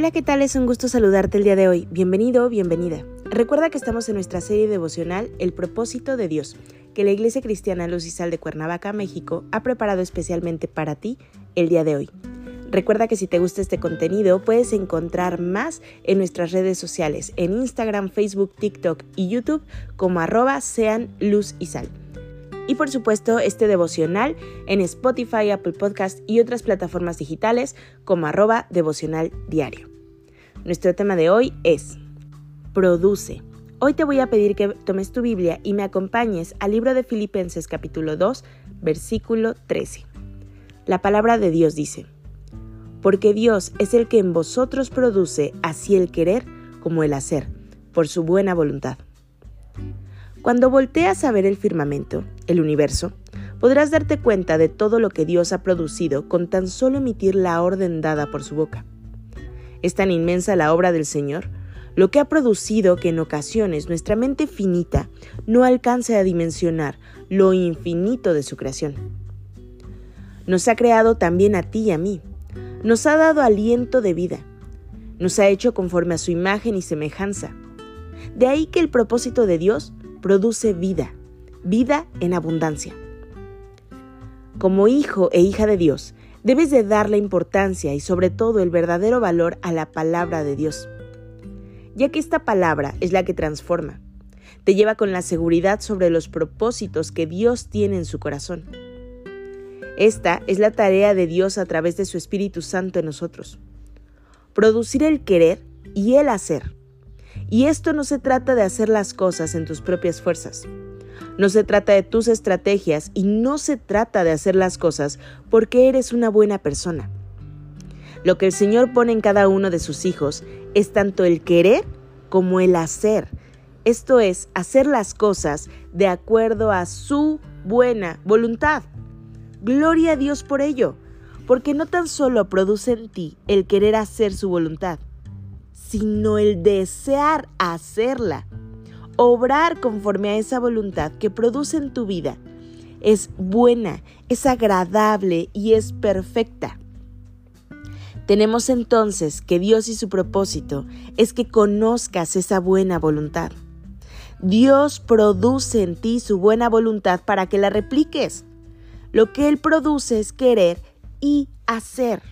Hola, ¿qué tal? Es un gusto saludarte el día de hoy. Bienvenido, bienvenida. Recuerda que estamos en nuestra serie devocional El propósito de Dios, que la Iglesia Cristiana Luz y Sal de Cuernavaca, México, ha preparado especialmente para ti el día de hoy. Recuerda que si te gusta este contenido puedes encontrar más en nuestras redes sociales, en Instagram, Facebook, TikTok y YouTube como arroba sean luz y sal. Y por supuesto este devocional en Spotify, Apple Podcast y otras plataformas digitales como arroba devocional diario. Nuestro tema de hoy es Produce. Hoy te voy a pedir que tomes tu Biblia y me acompañes al libro de Filipenses capítulo 2, versículo 13. La palabra de Dios dice, Porque Dios es el que en vosotros produce así el querer como el hacer, por su buena voluntad. Cuando volteas a ver el firmamento, el universo, podrás darte cuenta de todo lo que Dios ha producido con tan solo emitir la orden dada por su boca. Es tan inmensa la obra del Señor, lo que ha producido que en ocasiones nuestra mente finita no alcance a dimensionar lo infinito de su creación. Nos ha creado también a ti y a mí. Nos ha dado aliento de vida. Nos ha hecho conforme a su imagen y semejanza. De ahí que el propósito de Dios produce vida, vida en abundancia. Como hijo e hija de Dios, Debes de darle importancia y sobre todo el verdadero valor a la palabra de Dios, ya que esta palabra es la que transforma, te lleva con la seguridad sobre los propósitos que Dios tiene en su corazón. Esta es la tarea de Dios a través de su Espíritu Santo en nosotros. Producir el querer y el hacer. Y esto no se trata de hacer las cosas en tus propias fuerzas no se trata de tus estrategias y no se trata de hacer las cosas porque eres una buena persona. Lo que el Señor pone en cada uno de sus hijos es tanto el querer como el hacer. Esto es, hacer las cosas de acuerdo a su buena voluntad. Gloria a Dios por ello, porque no tan solo produce en ti el querer hacer su voluntad, sino el desear hacerla obrar conforme a esa voluntad que produce en tu vida es buena, es agradable y es perfecta. Tenemos entonces que Dios y su propósito es que conozcas esa buena voluntad. Dios produce en ti su buena voluntad para que la repliques. Lo que Él produce es querer y hacer.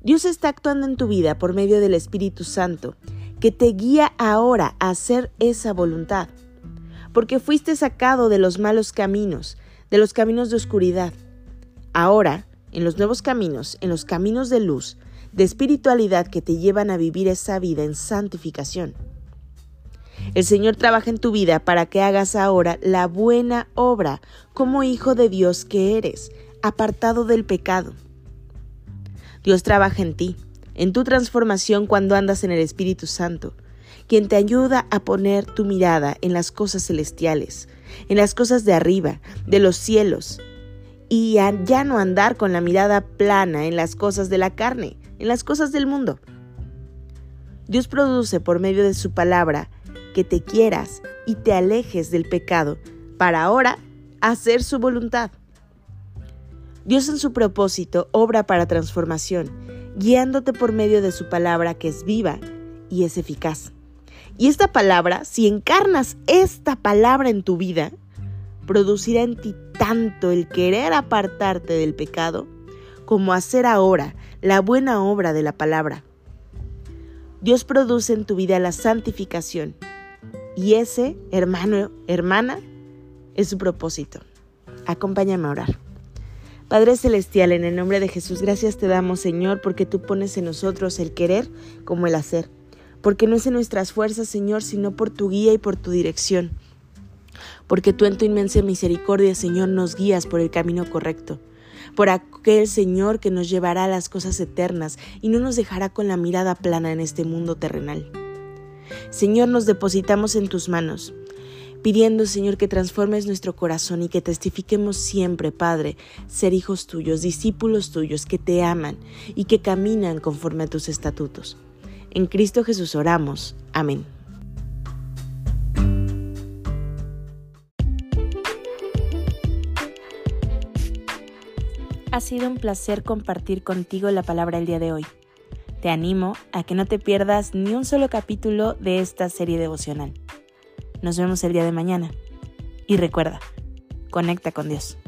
Dios está actuando en tu vida por medio del Espíritu Santo que te guía ahora a hacer esa voluntad, porque fuiste sacado de los malos caminos, de los caminos de oscuridad. Ahora, en los nuevos caminos, en los caminos de luz, de espiritualidad que te llevan a vivir esa vida en santificación. El Señor trabaja en tu vida para que hagas ahora la buena obra como hijo de Dios que eres, apartado del pecado. Dios trabaja en ti en tu transformación cuando andas en el Espíritu Santo, quien te ayuda a poner tu mirada en las cosas celestiales, en las cosas de arriba, de los cielos, y ya no andar con la mirada plana en las cosas de la carne, en las cosas del mundo. Dios produce por medio de su palabra que te quieras y te alejes del pecado para ahora hacer su voluntad. Dios en su propósito obra para transformación guiándote por medio de su palabra que es viva y es eficaz. Y esta palabra, si encarnas esta palabra en tu vida, producirá en ti tanto el querer apartarte del pecado como hacer ahora la buena obra de la palabra. Dios produce en tu vida la santificación y ese, hermano, hermana, es su propósito. Acompáñame a orar. Padre Celestial, en el nombre de Jesús, gracias te damos, Señor, porque tú pones en nosotros el querer como el hacer. Porque no es en nuestras fuerzas, Señor, sino por tu guía y por tu dirección. Porque tú en tu inmensa misericordia, Señor, nos guías por el camino correcto. por aquel Señor que nos llevará a las cosas eternas y no nos dejará con la mirada plana en este mundo terrenal. Señor, nos depositamos en tus manos, pidiendo, Señor, que transformes nuestro corazón y que testifiquemos siempre, Padre, ser hijos tuyos, discípulos tuyos, que te aman y que caminan conforme a tus estatutos. En Cristo Jesús oramos. Amén. Ha sido un placer compartir contigo la palabra el día de hoy. Te animo a que no te pierdas ni un solo capítulo de esta serie devocional. Nos vemos el día de mañana. Y recuerda, conecta con Dios.